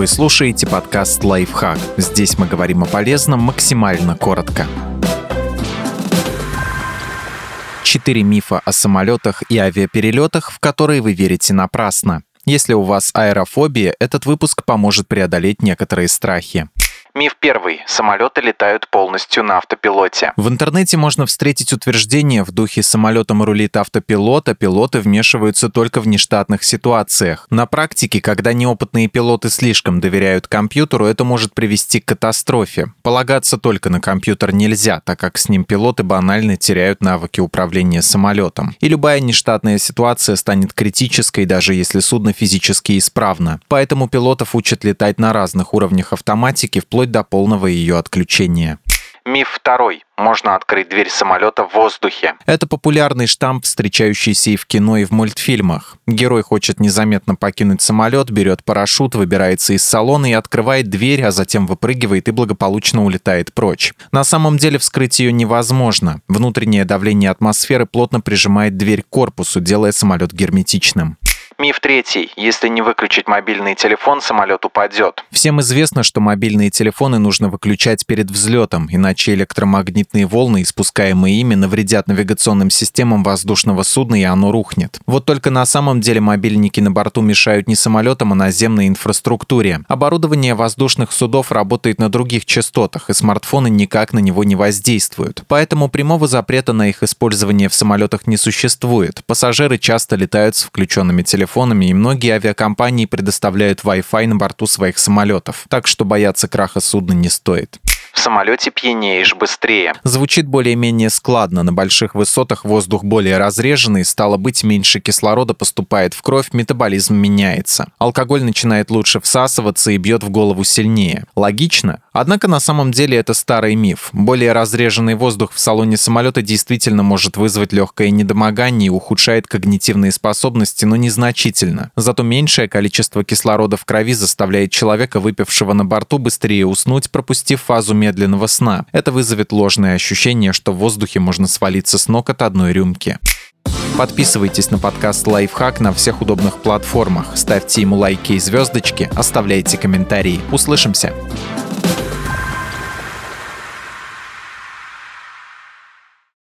Вы слушаете подкаст «Лайфхак». Здесь мы говорим о полезном максимально коротко. Четыре мифа о самолетах и авиаперелетах, в которые вы верите напрасно. Если у вас аэрофобия, этот выпуск поможет преодолеть некоторые страхи. Миф первый. Самолеты летают полностью на автопилоте. В интернете можно встретить утверждение в духе «самолетом рулит автопилот, а пилоты вмешиваются только в нештатных ситуациях». На практике, когда неопытные пилоты слишком доверяют компьютеру, это может привести к катастрофе. Полагаться только на компьютер нельзя, так как с ним пилоты банально теряют навыки управления самолетом. И любая нештатная ситуация станет критической, даже если судно физически исправно. Поэтому пилотов учат летать на разных уровнях автоматики, вплоть вплоть до полного ее отключения. Миф второй. Можно открыть дверь самолета в воздухе. Это популярный штамп, встречающийся и в кино, и в мультфильмах. Герой хочет незаметно покинуть самолет, берет парашют, выбирается из салона и открывает дверь, а затем выпрыгивает и благополучно улетает прочь. На самом деле вскрыть ее невозможно. Внутреннее давление атмосферы плотно прижимает дверь к корпусу, делая самолет герметичным. Миф третий. Если не выключить мобильный телефон, самолет упадет. Всем известно, что мобильные телефоны нужно выключать перед взлетом, иначе электромагнитные волны, испускаемые ими, навредят навигационным системам воздушного судна и оно рухнет. Вот только на самом деле мобильники на борту мешают не самолетам, а наземной инфраструктуре. Оборудование воздушных судов работает на других частотах, и смартфоны никак на него не воздействуют. Поэтому прямого запрета на их использование в самолетах не существует. Пассажиры часто летают с включенными телефонами телефонами, и многие авиакомпании предоставляют Wi-Fi на борту своих самолетов, так что бояться краха судна не стоит. В самолете пьянеешь быстрее. Звучит более-менее складно. На больших высотах воздух более разреженный, стало быть, меньше кислорода поступает в кровь, метаболизм меняется. Алкоголь начинает лучше всасываться и бьет в голову сильнее. Логично? Однако на самом деле это старый миф. Более разреженный воздух в салоне самолета действительно может вызвать легкое недомогание и ухудшает когнитивные способности, но незначительно. Зато меньшее количество кислорода в крови заставляет человека, выпившего на борту, быстрее уснуть, пропустив фазу медленного сна. Это вызовет ложное ощущение, что в воздухе можно свалиться с ног от одной рюмки. Подписывайтесь на подкаст «Лайфхак» на всех удобных платформах, ставьте ему лайки и звездочки, оставляйте комментарии. Услышимся!